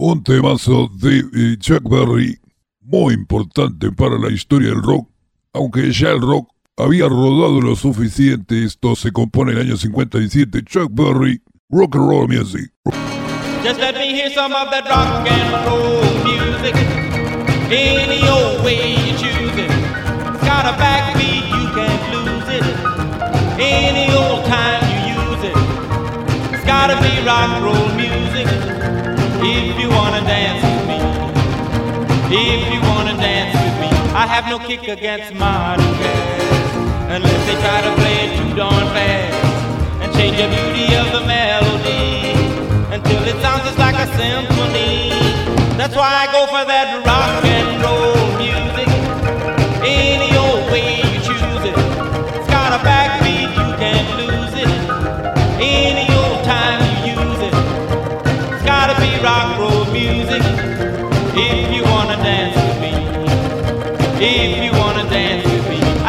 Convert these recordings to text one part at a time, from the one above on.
Un temazo de Chuck Berry muy importante para la historia del rock, aunque ya el rock había rodado lo suficiente, esto se compone en el año 57, Chuck Berry, Rock and Roll Music. Just let me hear some of that rock and roll music. Any old way you choose it. It's got a backbeat, you can't lose it. Any old time you use it. It's gotta be rock and roll music. If you wanna dance with me. If you wanna dance with me. I have no kick against modern jazz. Unless they try to play it too darn fast. And change the beauty of the melody until it sounds just like a symphony. That's why I go for that rock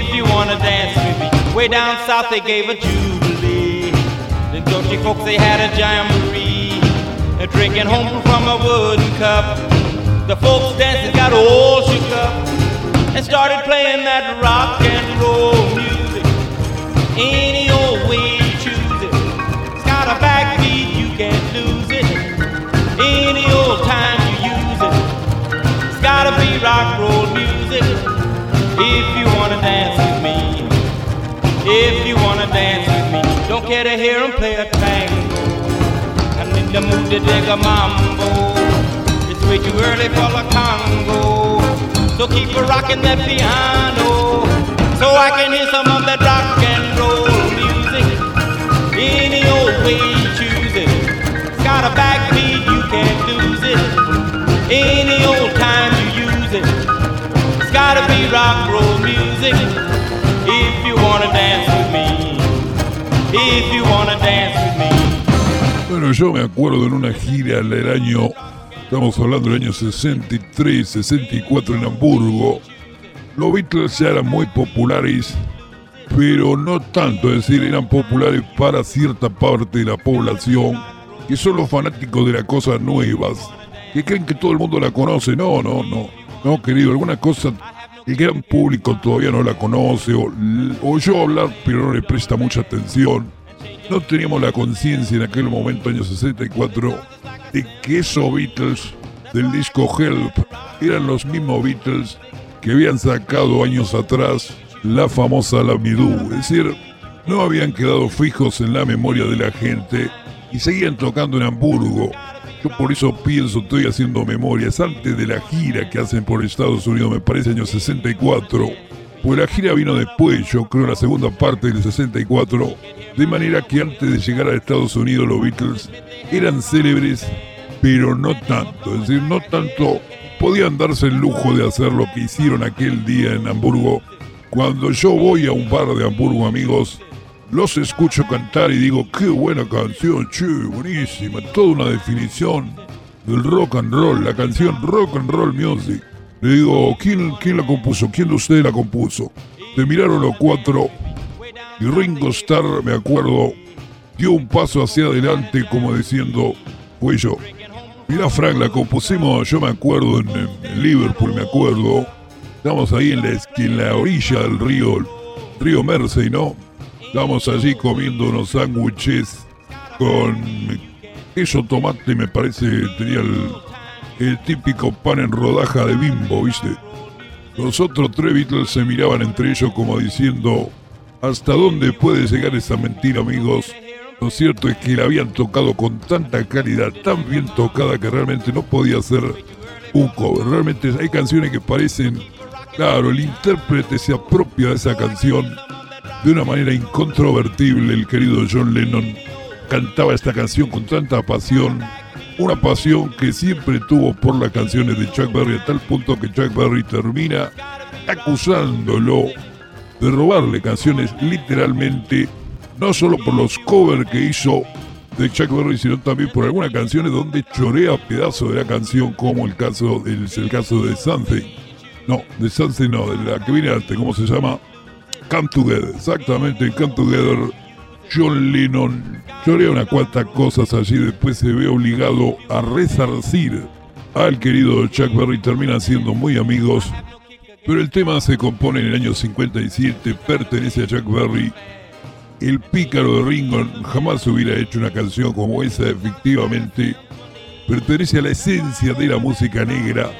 If you wanna dance with me. Way down south they gave a jubilee. The Dutchy folks they had a jamboree. They're drinking home from a wooden cup. The folks dancing got all shook up and started playing that rock and roll music. Any old way you choose it. It's got a backbeat, you can't lose it. Any old time you use it. It's gotta be rock roll music. If you dance with me. If you wanna dance with me. Don't care to hear 'em play a tango. I'm in the mood to dig a mambo. It's way too early for the Congo. So keep a rocking that piano. So I can hear some of that rock and roll music. Any old way you choose it. It's got a backbeat, you can't lose it. Any old time you use it. It's gotta be rock roll music. If you wanna dance with me. If you wanna dance with me. Bueno, yo me acuerdo en una gira en el año, estamos hablando del año 63, 64 en Hamburgo. Los Beatles ya eran muy populares, pero no tanto, es decir, eran populares para cierta parte de la población, que son los fanáticos de las cosas nuevas, que creen que todo el mundo la conoce. No, no, no, no, querido, alguna cosa el gran público todavía no la conoce, o, o yo hablar, pero no le presta mucha atención. No teníamos la conciencia en aquel momento, año 64, de que esos Beatles del disco Help eran los mismos Beatles que habían sacado años atrás la famosa Lamidou. Es decir, no habían quedado fijos en la memoria de la gente y seguían tocando en Hamburgo. Yo por eso pienso, estoy haciendo memorias antes de la gira que hacen por Estados Unidos, me parece año 64. Pues la gira vino después, yo creo la segunda parte del 64, de manera que antes de llegar a Estados Unidos los Beatles eran célebres, pero no tanto, es decir, no tanto podían darse el lujo de hacer lo que hicieron aquel día en Hamburgo. Cuando yo voy a un bar de Hamburgo, amigos, los escucho cantar y digo, qué buena canción, che, buenísima, toda una definición del rock and roll, la canción rock and roll music. Le digo, ¿quién, quién la compuso? ¿Quién de ustedes la compuso? Te miraron los cuatro y Ringo Starr, me acuerdo, dio un paso hacia adelante como diciendo, fue yo. Mira Frank, la compusimos, yo me acuerdo, en, en Liverpool, me acuerdo. Estamos ahí en la, en la orilla del río, río Mersey, ¿no? Estamos allí comiendo unos sándwiches con queso, tomate, me parece, tenía el, el típico pan en rodaja de bimbo, ¿viste? Los otros tres Beatles se miraban entre ellos como diciendo, ¿hasta dónde puede llegar esa mentira, amigos? Lo cierto es que la habían tocado con tanta calidad, tan bien tocada que realmente no podía ser un cover. Realmente hay canciones que parecen, claro, el intérprete se apropia de esa canción de una manera incontrovertible. El querido John Lennon cantaba esta canción con tanta pasión. una pasión que siempre tuvo por las canciones de Chuck Berry a tal punto que Chuck Berry termina acusándolo de robarle canciones literalmente, no solo por los covers que hizo de Chuck Berry, sino también por algunas canciones donde chorea pedazos de la canción, como el caso, el, caso de Something. No, de Something no, de la que viene antes, ¿cómo se llama? Come Together, exactamente, Come Together. John Lennon chorea unas cuantas cosas allí, después se ve obligado a resarcir al querido Chuck Berry, terminan siendo muy amigos. Pero el tema se compone en el año 57, pertenece a Chuck Berry. El pícaro de Ringo jamás hubiera hecho una canción como esa, efectivamente. Pertenece a la esencia de la música negra.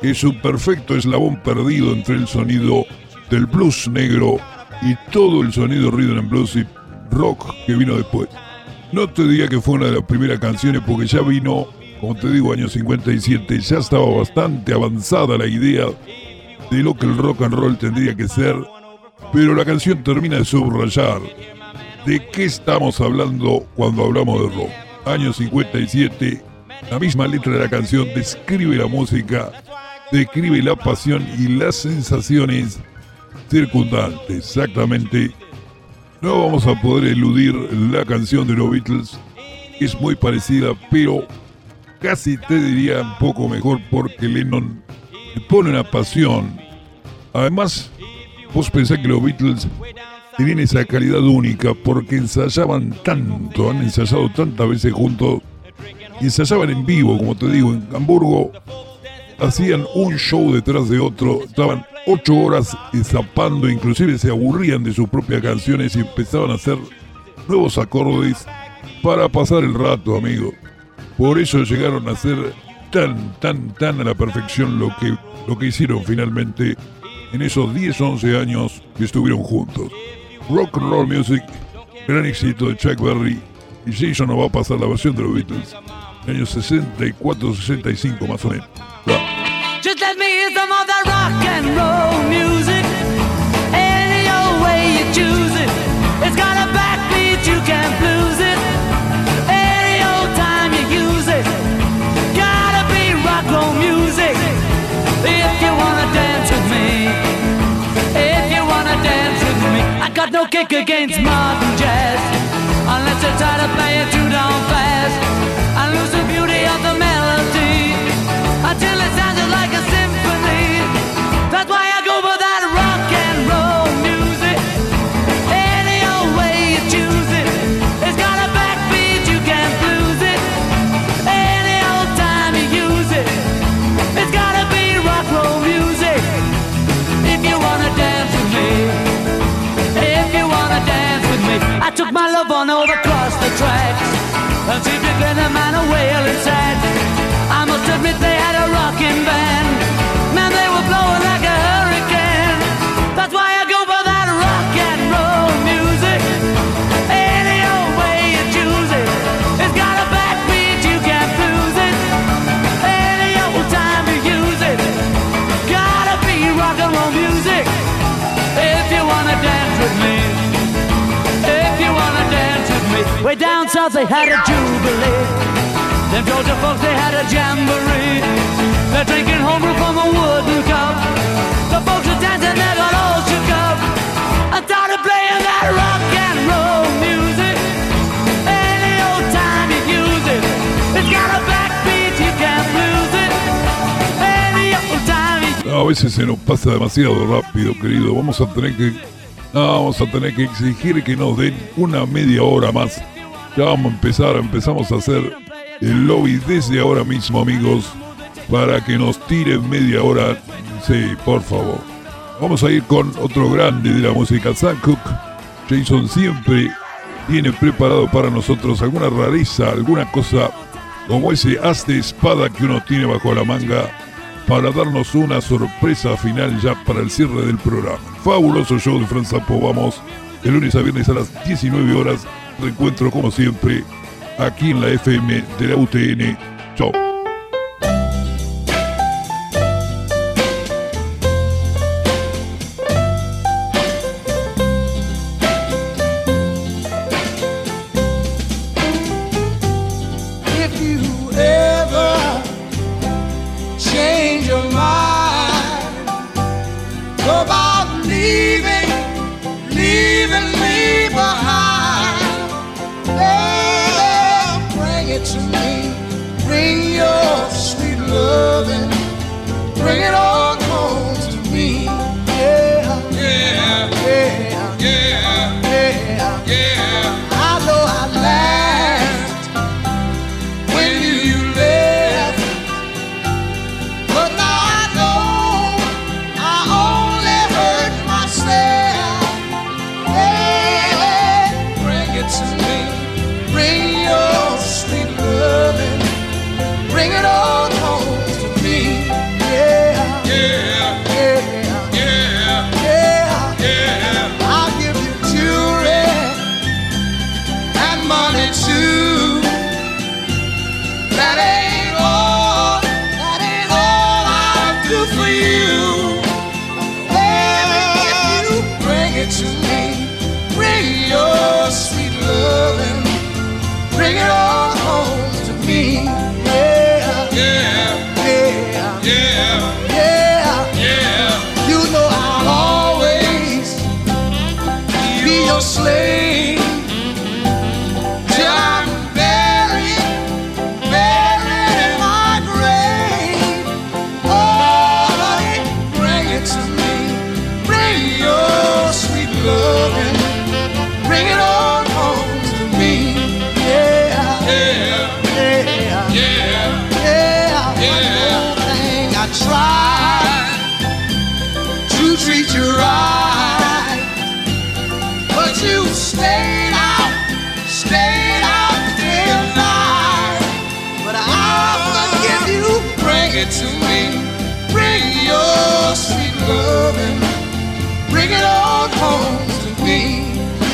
Es un perfecto eslabón perdido entre el sonido del blues negro y todo el sonido rhythm and blues y rock que vino después. No te diría que fue una de las primeras canciones porque ya vino, como te digo, año 57, ya estaba bastante avanzada la idea de lo que el rock and roll tendría que ser, pero la canción termina de subrayar de qué estamos hablando cuando hablamos de rock. Año 57, la misma letra de la canción describe la música, describe la pasión y las sensaciones circundantes. Exactamente. No vamos a poder eludir la canción de los Beatles. Es muy parecida, pero casi te diría un poco mejor porque Lennon le pone una pasión. Además, vos pensás que los Beatles tenían esa calidad única porque ensayaban tanto, han ensayado tantas veces juntos ensayaban en vivo, como te digo, en Hamburgo hacían un show detrás de otro, estaban ocho horas zapando, inclusive se aburrían de sus propias canciones y empezaban a hacer nuevos acordes para pasar el rato, amigo. Por eso llegaron a ser tan, tan, tan a la perfección lo que, lo que hicieron finalmente en esos 10, 11 años que estuvieron juntos. Rock and Roll Music, gran éxito de Chuck Berry, y Jason nos va a pasar la versión de los Beatles, años 64, 65 más o menos. Roll music. Any old way you choose it. It's got a backbeat, you can't lose it. Any old time you use it. Gotta be rock roll music. If you wanna dance with me. If you wanna dance with me. I got no kick against modern jazz. Unless you try to play it too down fast. I lose the beauty of the melody until it Canta Way down south they had a jubilee. Them Georgia folks, they had a jamboree. They're drinking homebrew from a wooden cup. The folks are dancing, they got all shook up. I started playing that rock and roll music. Any old time you use it. It's got a backbeat, you can't lose it. Any old time you a veces se nos pasa demasiado rápido, querido. Vamos a tener que. No, vamos a tener que exigir que nos den una media hora más. Ya vamos a empezar, empezamos a hacer el lobby desde ahora mismo, amigos, para que nos tiren media hora. Sí, por favor. Vamos a ir con otro grande de la música, Sam Cooke. Jason siempre tiene preparado para nosotros alguna rareza, alguna cosa como ese haz de espada que uno tiene bajo la manga para darnos una sorpresa final ya para el cierre del programa. Fabuloso show de Franz Zappo, vamos, de lunes a viernes a las 19 horas, reencuentro como siempre aquí en la FM de la UTN. It to me, to me. Bring your sweet loving, bring it on home to me.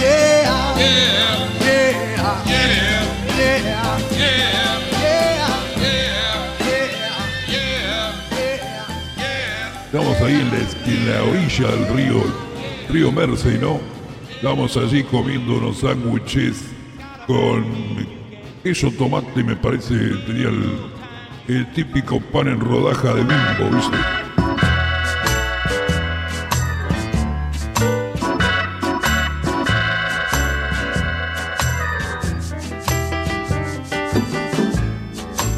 Yeah, yeah, yeah, yeah, yeah, yeah. Estamos ahí en la, en la orilla del río, río Mersey, ¿no? Estamos allí comiendo unos sándwiches con queso tomate, me parece, tenía el, el típico pan en rodaja de bimbo, ¿viste?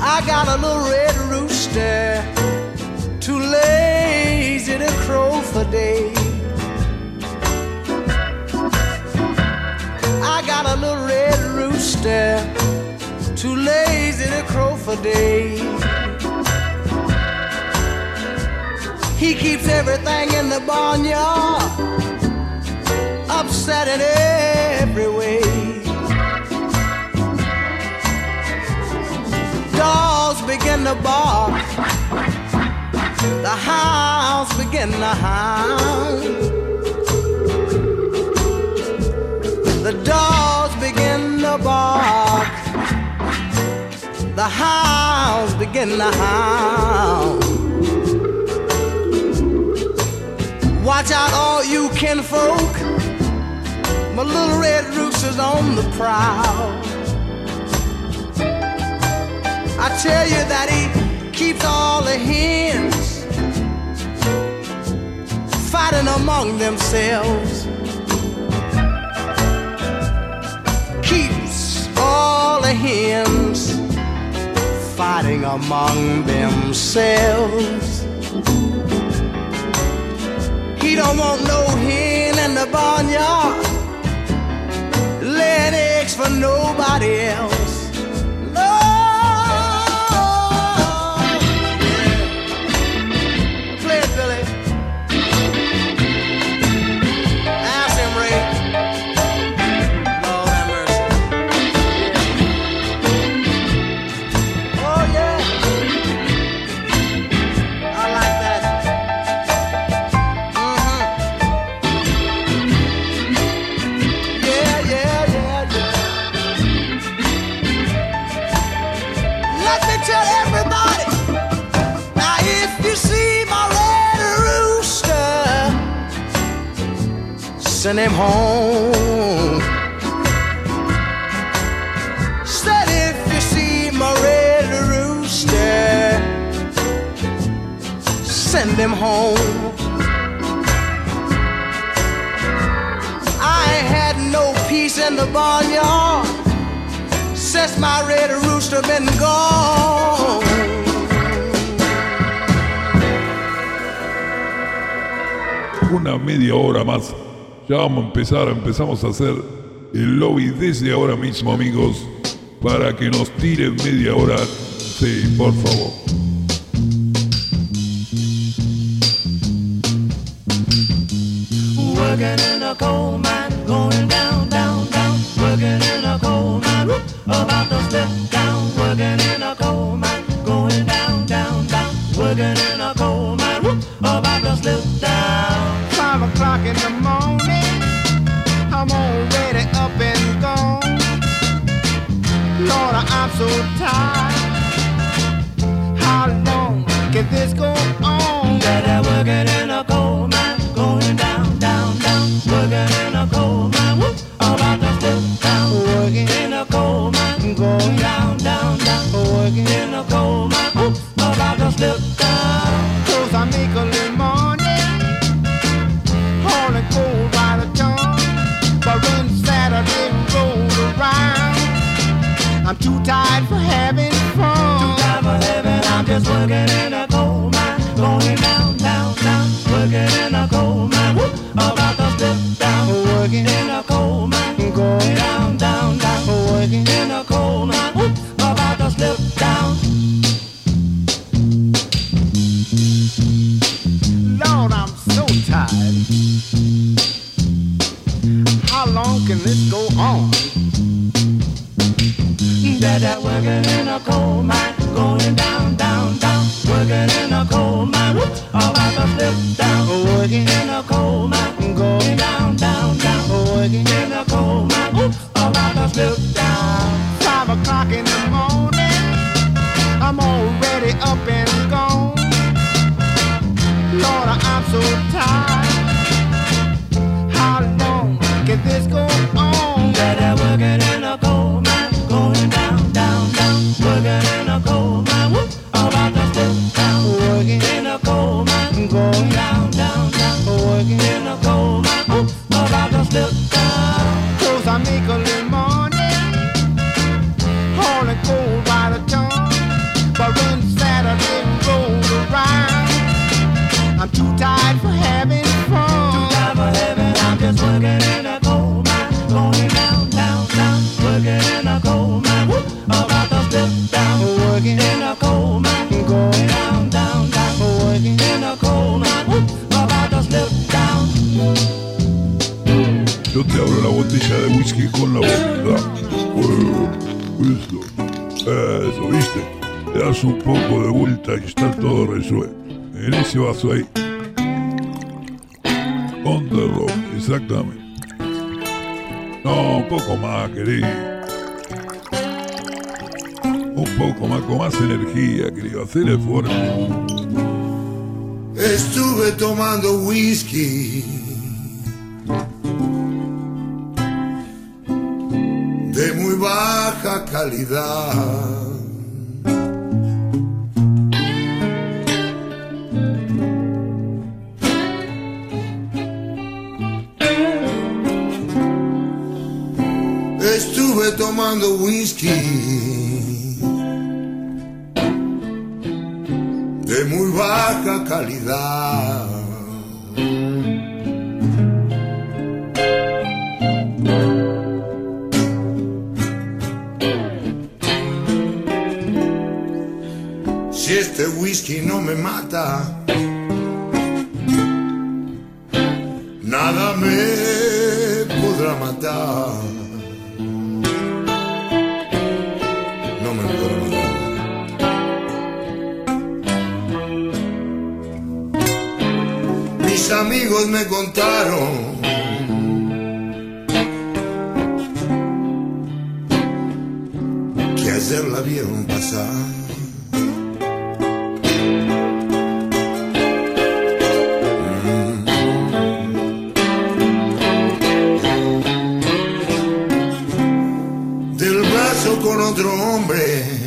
I got a little red rooster, too lazy to crow for days. I got a little red rooster, too lazy to crow for days. He keeps everything in the barnyard upset in every way. dogs begin to bark. The hounds begin to hound. The dogs begin to bark. The hounds begin to hound. Watch out, all you kinfolk. My little red rooster's on the prowl. I tell you that he keeps all the hens fighting among themselves. Keeps all the hens fighting among themselves. He don't want no hen in the barnyard laying eggs for nobody else. home. Said if you see my red rooster, send him home. I had no peace in the barnyard since my red rooster been gone. Una media hora más Ya vamos a empezar, empezamos a hacer el lobby desde ahora mismo, amigos, para que nos tiren media hora. Sí, por favor. Working in a coal mine, going down, down, down. Working in a coal mine, about to step down. Working in a coal mine, going down, down, down. Working in a coal mine, about to slip down. five o'clock in the morning. todo resuelto en ese vaso ahí. On the rock, exactamente. No, un poco más, querido. Un poco más, con más energía, querido. Hacer esfuerzo. Estuve tomando whisky. De muy baja calidad. whisky de muy baja calidad. Si este whisky no me mata, nada me podrá matar. me contaron. Que ayer la vieron pasar. Mm. Del brazo con otro hombre.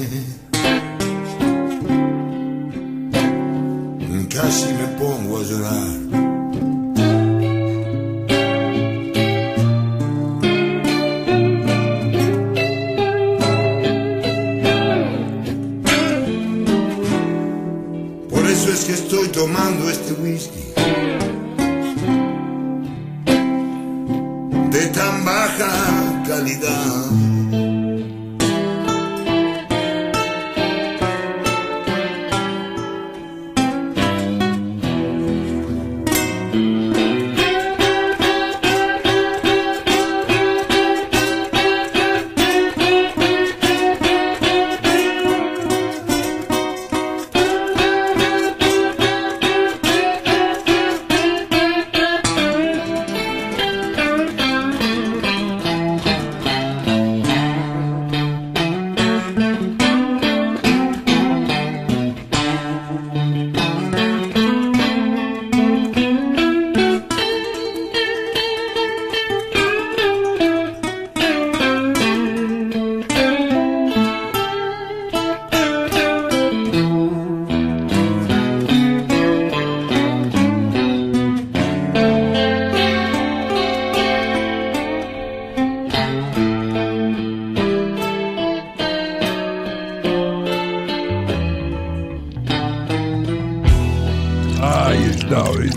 ¿Ves?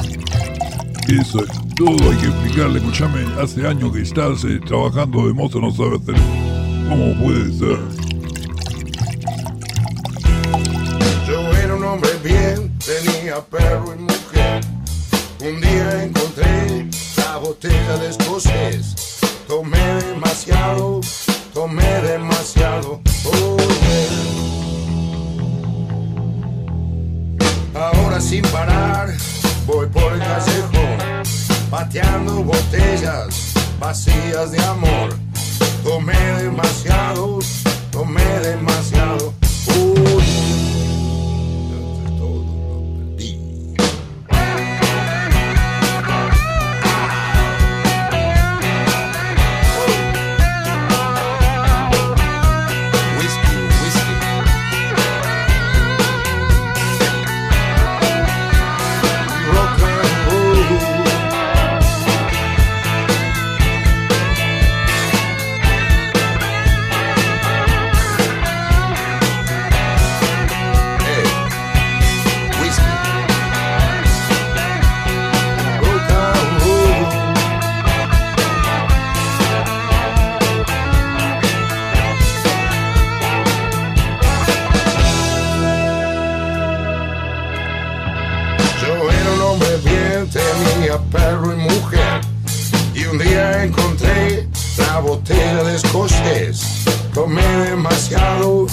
Eso es todo, hay que explicarle. Escuchame, hace años que estás eh, trabajando de mozo, no sabes hacer. ¿Cómo puede ser? Hombre bien, tenía perro y mujer. Y un día encontré la botella de escocés. Tomé demasiado,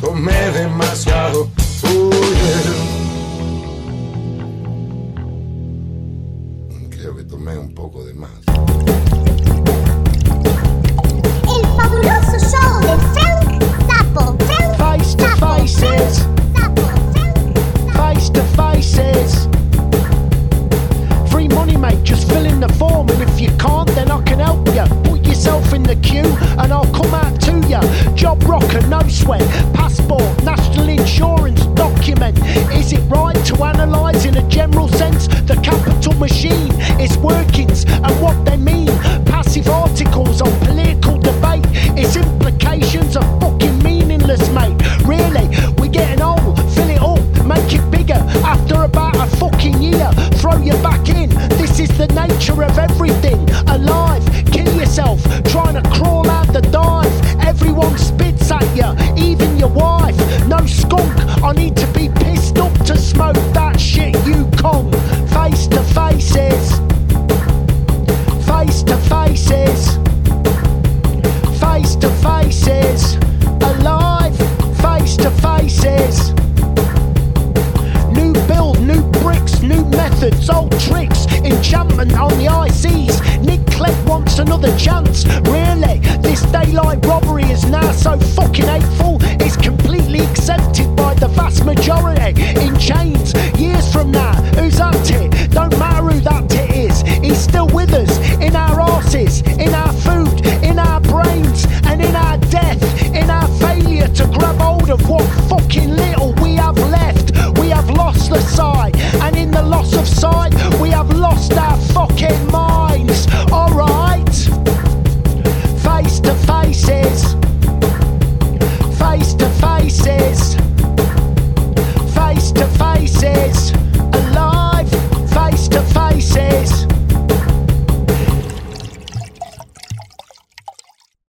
tomé demasiado. Yeah. Creo que tomé un poco de más. El fabuloso show de Frank Zappo. The form, and if you can't, then I can help you. Put yourself in the queue, and I'll come out to you. Job rocker, no sweat. Passport, national insurance document. Is it right to analyse in a general sense the capital machine, its workings, and what they mean? Passive articles on political Another chance. Really? This daylight robbery is now so fucking hateful, it's completely accepted by the vast majority. In chains,